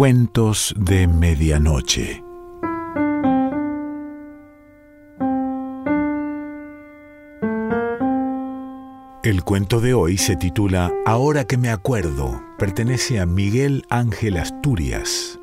Cuentos de Medianoche. El cuento de hoy se titula Ahora que me acuerdo. Pertenece a Miguel Ángel Asturias.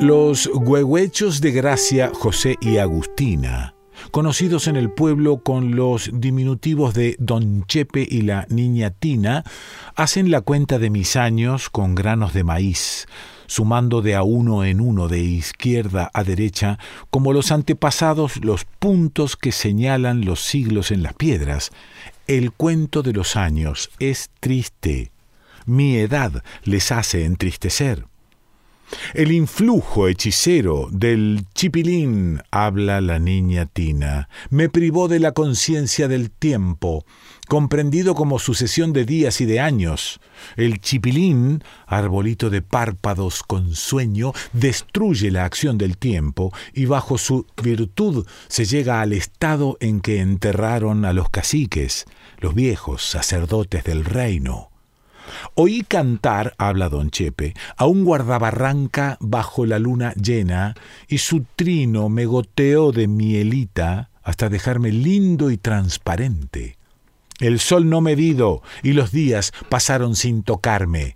Los huehuechos de Gracia, José y Agustina, conocidos en el pueblo con los diminutivos de Don Chepe y la Niña Tina, hacen la cuenta de mis años con granos de maíz, sumando de a uno en uno de izquierda a derecha, como los antepasados los puntos que señalan los siglos en las piedras. El cuento de los años es triste. Mi edad les hace entristecer. El influjo hechicero del chipilín, habla la niña Tina, me privó de la conciencia del tiempo, comprendido como sucesión de días y de años. El chipilín, arbolito de párpados con sueño, destruye la acción del tiempo y bajo su virtud se llega al estado en que enterraron a los caciques, los viejos sacerdotes del reino. Oí cantar, habla don Chepe, a un guardabarranca bajo la luna llena, y su trino me goteó de mielita hasta dejarme lindo y transparente. El sol no medido y los días pasaron sin tocarme.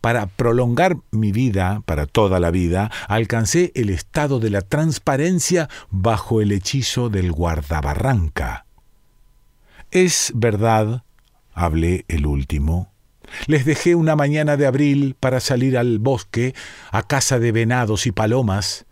Para prolongar mi vida, para toda la vida, alcancé el estado de la transparencia bajo el hechizo del guardabarranca. Es verdad, hablé el último, les dejé una mañana de abril para salir al bosque, a casa de venados y palomas,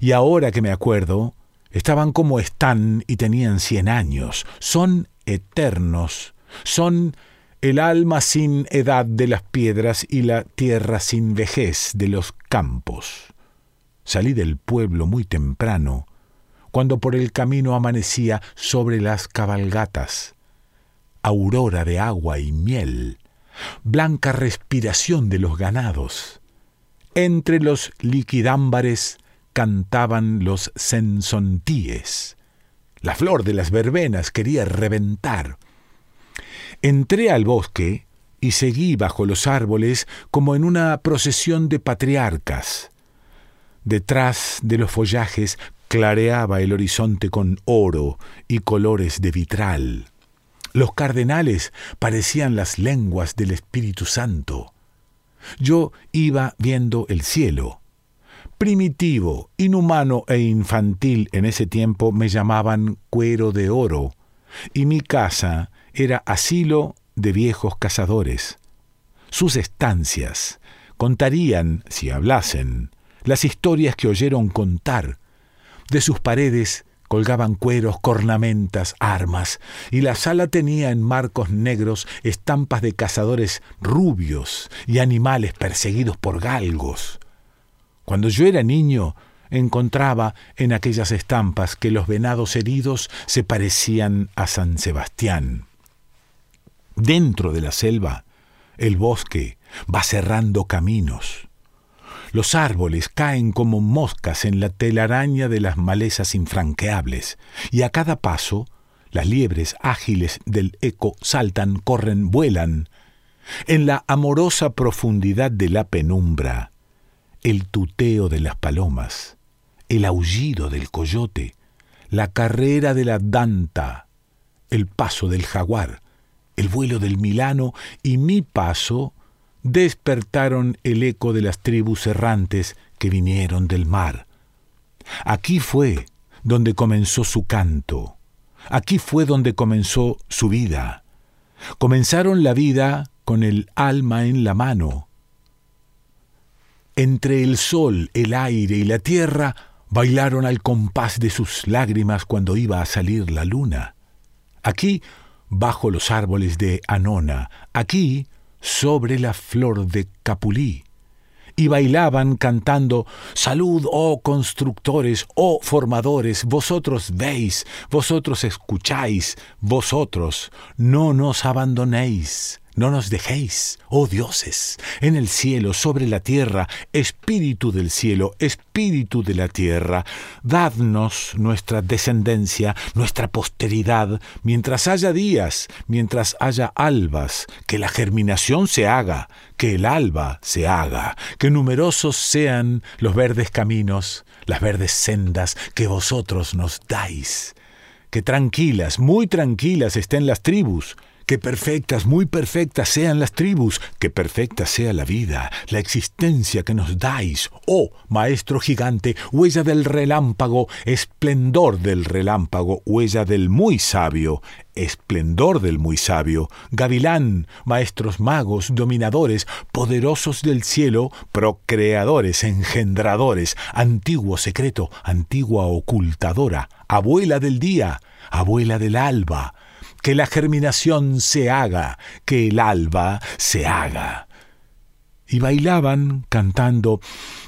y ahora que me acuerdo, estaban como están y tenían cien años. Son eternos, son el alma sin edad de las piedras y la tierra sin vejez de los campos. Salí del pueblo muy temprano, cuando por el camino amanecía sobre las cabalgatas, aurora de agua y miel, blanca respiración de los ganados. Entre los liquidámbares cantaban los sensontíes. La flor de las verbenas quería reventar. Entré al bosque y seguí bajo los árboles como en una procesión de patriarcas. Detrás de los follajes clareaba el horizonte con oro y colores de vitral. Los cardenales parecían las lenguas del Espíritu Santo. Yo iba viendo el cielo. Primitivo, inhumano e infantil en ese tiempo me llamaban cuero de oro, y mi casa era asilo de viejos cazadores. Sus estancias contarían, si hablasen, las historias que oyeron contar. De sus paredes Colgaban cueros, cornamentas, armas, y la sala tenía en marcos negros estampas de cazadores rubios y animales perseguidos por galgos. Cuando yo era niño, encontraba en aquellas estampas que los venados heridos se parecían a San Sebastián. Dentro de la selva, el bosque va cerrando caminos. Los árboles caen como moscas en la telaraña de las malezas infranqueables, y a cada paso las liebres ágiles del eco saltan, corren, vuelan. En la amorosa profundidad de la penumbra, el tuteo de las palomas, el aullido del coyote, la carrera de la danta, el paso del jaguar, el vuelo del milano y mi paso despertaron el eco de las tribus errantes que vinieron del mar. Aquí fue donde comenzó su canto, aquí fue donde comenzó su vida. Comenzaron la vida con el alma en la mano. Entre el sol, el aire y la tierra bailaron al compás de sus lágrimas cuando iba a salir la luna. Aquí, bajo los árboles de Anona, aquí, sobre la flor de capulí, y bailaban cantando Salud, oh constructores, oh formadores, vosotros veis, vosotros escucháis, vosotros no nos abandonéis, no nos dejéis, oh dioses, en el cielo, sobre la tierra, espíritu del cielo, espíritu de la tierra, dadnos nuestra descendencia, nuestra posteridad, mientras haya días, mientras haya albas, que la germinación se haga, que el alba se haga, que numerosos sean los verdes caminos, las verdes sendas que vosotros nos dais. Que tranquilas, muy tranquilas estén las tribus, que perfectas, muy perfectas sean las tribus, que perfecta sea la vida, la existencia que nos dais, oh Maestro gigante, huella del relámpago, esplendor del relámpago, huella del muy sabio, esplendor del muy sabio, gavilán, maestros magos, dominadores, poderosos del cielo, procreadores, engendradores, antiguo secreto, antigua ocultadora, abuela del día, abuela del alba, que la germinación se haga, que el alba se haga. Y bailaban cantando,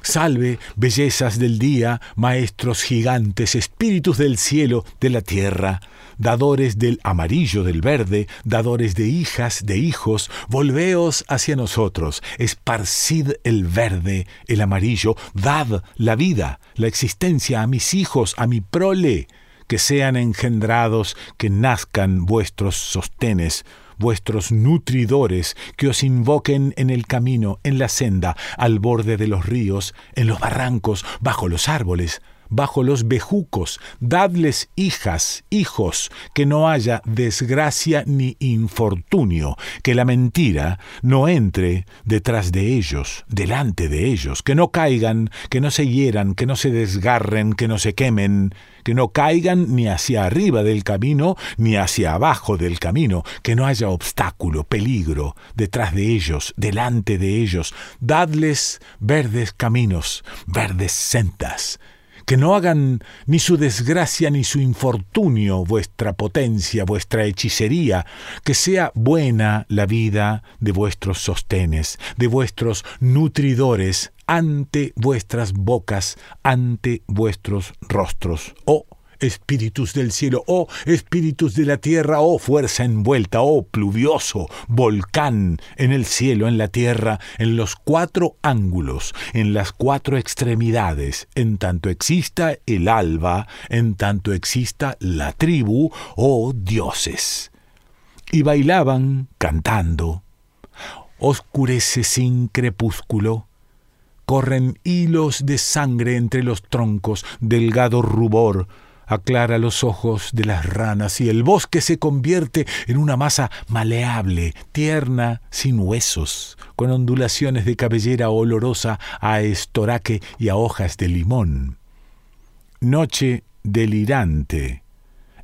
Salve, bellezas del día, maestros gigantes, espíritus del cielo, de la tierra, dadores del amarillo, del verde, dadores de hijas, de hijos, volveos hacia nosotros, esparcid el verde, el amarillo, dad la vida, la existencia a mis hijos, a mi prole, que sean engendrados, que nazcan vuestros sostenes, vuestros nutridores, que os invoquen en el camino, en la senda, al borde de los ríos, en los barrancos, bajo los árboles, bajo los bejucos, dadles hijas, hijos, que no haya desgracia ni infortunio, que la mentira no entre detrás de ellos, delante de ellos, que no caigan, que no se hieran, que no se desgarren, que no se quemen, que no caigan ni hacia arriba del camino, ni hacia abajo del camino, que no haya obstáculo, peligro detrás de ellos, delante de ellos, dadles verdes caminos, verdes sendas, que no hagan ni su desgracia ni su infortunio vuestra potencia, vuestra hechicería, que sea buena la vida de vuestros sostenes, de vuestros nutridores, ante vuestras bocas, ante vuestros rostros. Oh, espíritus del cielo, oh espíritus de la tierra, oh fuerza envuelta, oh pluvioso, volcán en el cielo, en la tierra, en los cuatro ángulos, en las cuatro extremidades, en tanto exista el alba, en tanto exista la tribu, oh dioses. Y bailaban cantando. Oscurece sin crepúsculo, corren hilos de sangre entre los troncos, delgado rubor, aclara los ojos de las ranas y el bosque se convierte en una masa maleable, tierna, sin huesos, con ondulaciones de cabellera olorosa a estoraque y a hojas de limón. Noche delirante.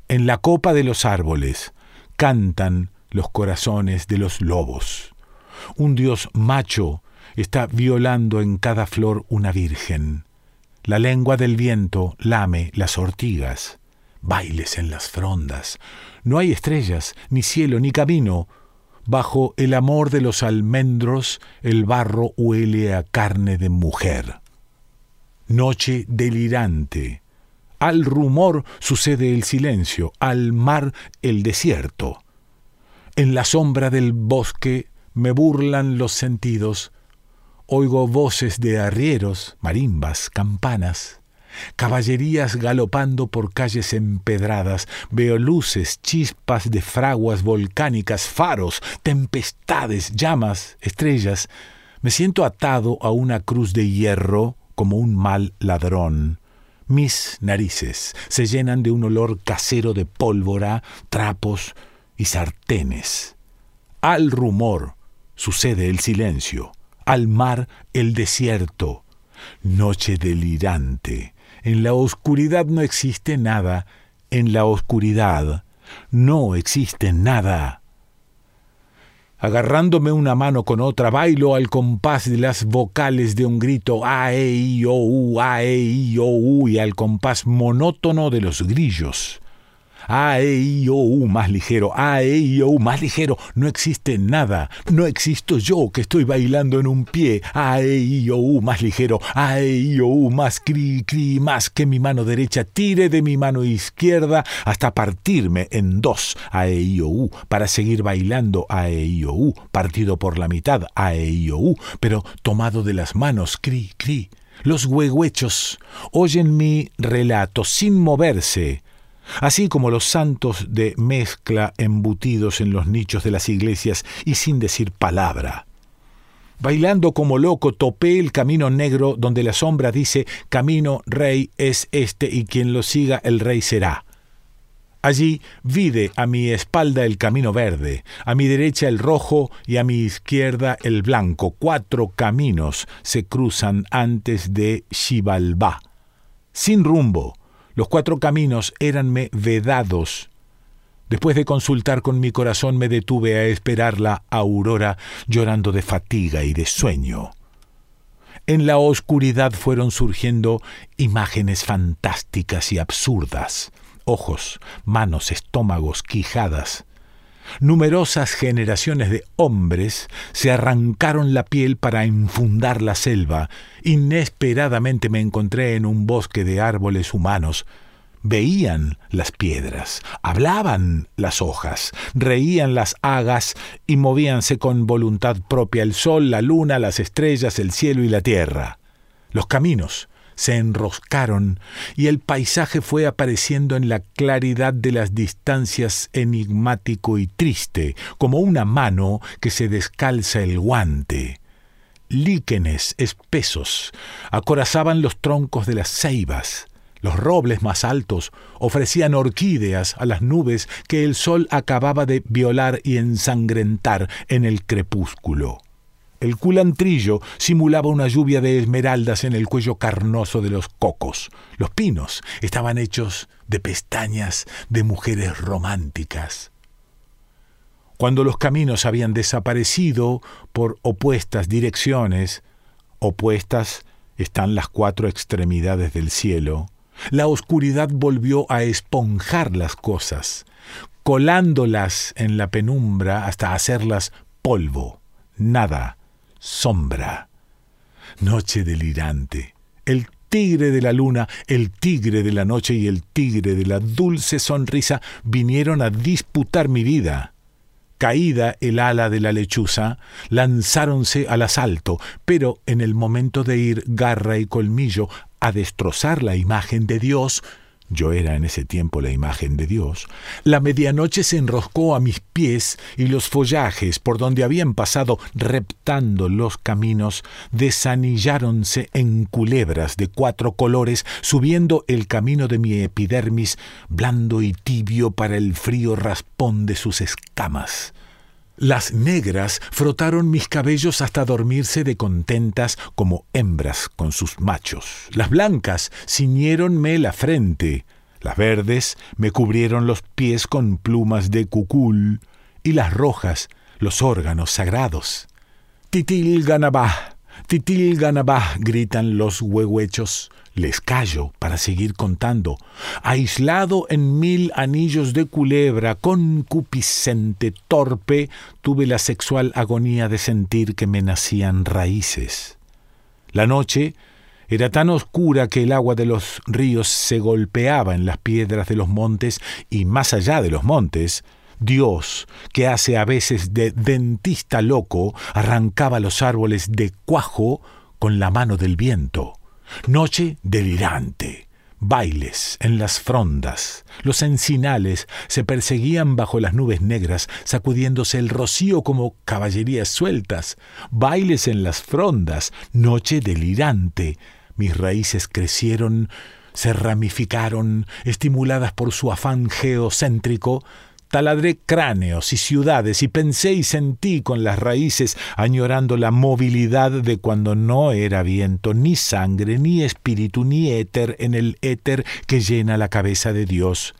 En la copa de los árboles cantan los corazones de los lobos. Un dios macho está violando en cada flor una virgen. La lengua del viento lame las ortigas, bailes en las frondas. No hay estrellas, ni cielo, ni camino. Bajo el amor de los almendros el barro huele a carne de mujer. Noche delirante. Al rumor sucede el silencio, al mar el desierto. En la sombra del bosque me burlan los sentidos, Oigo voces de arrieros, marimbas, campanas, caballerías galopando por calles empedradas, veo luces, chispas de fraguas volcánicas, faros, tempestades, llamas, estrellas. Me siento atado a una cruz de hierro como un mal ladrón. Mis narices se llenan de un olor casero de pólvora, trapos y sartenes. Al rumor sucede el silencio al mar el desierto. Noche delirante. En la oscuridad no existe nada. En la oscuridad no existe nada. Agarrándome una mano con otra, bailo al compás de las vocales de un grito a, e, i, o, u, a, e, i, o, u, y al compás monótono de los grillos. A, E, I, más ligero, A, E, I, O, más ligero. No existe nada. No existo yo que estoy bailando en un pie. A, E, I, más ligero, A, I, más cri, cri, más que mi mano derecha tire de mi mano izquierda hasta partirme en dos. A, E, para seguir bailando A, I, U partido por la mitad A, I, pero tomado de las manos cri, cri. Los huehuechos oyen mi relato sin moverse así como los santos de mezcla embutidos en los nichos de las iglesias y sin decir palabra. Bailando como loco topé el camino negro donde la sombra dice Camino rey es este y quien lo siga el rey será. Allí vide a mi espalda el camino verde, a mi derecha el rojo y a mi izquierda el blanco. Cuatro caminos se cruzan antes de Xibalbá. Sin rumbo, los cuatro caminos éranme vedados. Después de consultar con mi corazón me detuve a esperar la aurora llorando de fatiga y de sueño. En la oscuridad fueron surgiendo imágenes fantásticas y absurdas, ojos, manos, estómagos, quijadas. Numerosas generaciones de hombres se arrancaron la piel para infundar la selva. Inesperadamente me encontré en un bosque de árboles humanos. Veían las piedras, hablaban las hojas, reían las hagas y movíanse con voluntad propia el sol, la luna, las estrellas, el cielo y la tierra. Los caminos, se enroscaron y el paisaje fue apareciendo en la claridad de las distancias enigmático y triste, como una mano que se descalza el guante. Líquenes espesos acorazaban los troncos de las ceibas. Los robles más altos ofrecían orquídeas a las nubes que el sol acababa de violar y ensangrentar en el crepúsculo. El culantrillo simulaba una lluvia de esmeraldas en el cuello carnoso de los cocos. Los pinos estaban hechos de pestañas de mujeres románticas. Cuando los caminos habían desaparecido por opuestas direcciones, opuestas están las cuatro extremidades del cielo, la oscuridad volvió a esponjar las cosas, colándolas en la penumbra hasta hacerlas polvo, nada, sombra. Noche delirante. El tigre de la luna, el tigre de la noche y el tigre de la dulce sonrisa vinieron a disputar mi vida. Caída el ala de la lechuza, lanzáronse al asalto, pero en el momento de ir garra y colmillo a destrozar la imagen de Dios, yo era en ese tiempo la imagen de Dios. La medianoche se enroscó a mis pies y los follajes por donde habían pasado reptando los caminos desanilláronse en culebras de cuatro colores, subiendo el camino de mi epidermis, blando y tibio para el frío raspón de sus escamas. Las negras frotaron mis cabellos hasta dormirse de contentas como hembras con sus machos. Las blancas ciñéronme la frente. Las verdes me cubrieron los pies con plumas de cucul. Y las rojas los órganos sagrados. Titil ganabá, titil ganabá, gritan los huehuechos. Les callo para seguir contando. Aislado en mil anillos de culebra, concupiscente, torpe, tuve la sexual agonía de sentir que me nacían raíces. La noche era tan oscura que el agua de los ríos se golpeaba en las piedras de los montes y más allá de los montes, Dios, que hace a veces de dentista loco, arrancaba los árboles de cuajo con la mano del viento. Noche delirante. Bailes en las frondas. Los encinales se perseguían bajo las nubes negras, sacudiéndose el rocío como caballerías sueltas. Bailes en las frondas. Noche delirante. Mis raíces crecieron, se ramificaron, estimuladas por su afán geocéntrico, Taladré cráneos y ciudades y pensé y sentí con las raíces añorando la movilidad de cuando no era viento, ni sangre, ni espíritu, ni éter en el éter que llena la cabeza de Dios.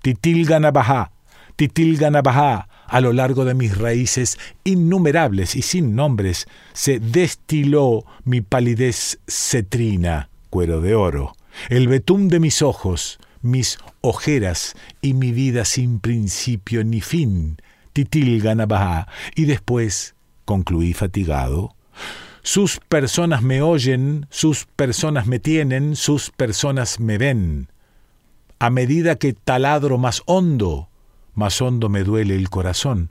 Titilganabajá, Titilganabajá, a lo largo de mis raíces innumerables y sin nombres, se destiló mi palidez cetrina, cuero de oro, el betún de mis ojos, mis ojeras y mi vida sin principio ni fin, titilga y después concluí fatigado. Sus personas me oyen, sus personas me tienen, sus personas me ven. A medida que taladro más hondo, más hondo me duele el corazón.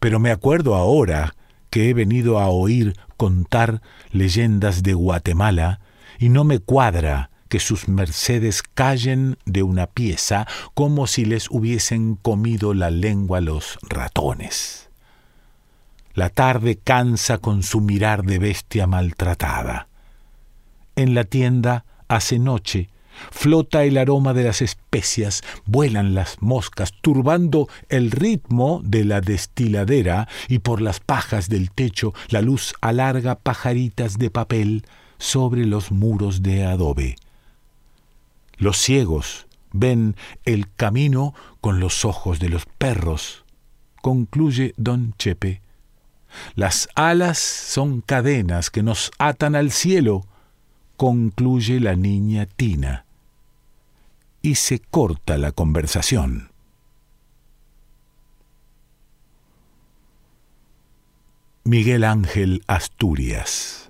Pero me acuerdo ahora que he venido a oír contar leyendas de Guatemala y no me cuadra que sus mercedes callen de una pieza como si les hubiesen comido la lengua los ratones. La tarde cansa con su mirar de bestia maltratada. En la tienda hace noche Flota el aroma de las especias, vuelan las moscas, turbando el ritmo de la destiladera, y por las pajas del techo la luz alarga pajaritas de papel sobre los muros de adobe. Los ciegos ven el camino con los ojos de los perros, concluye don Chepe. Las alas son cadenas que nos atan al cielo, concluye la niña Tina y se corta la conversación. Miguel Ángel Asturias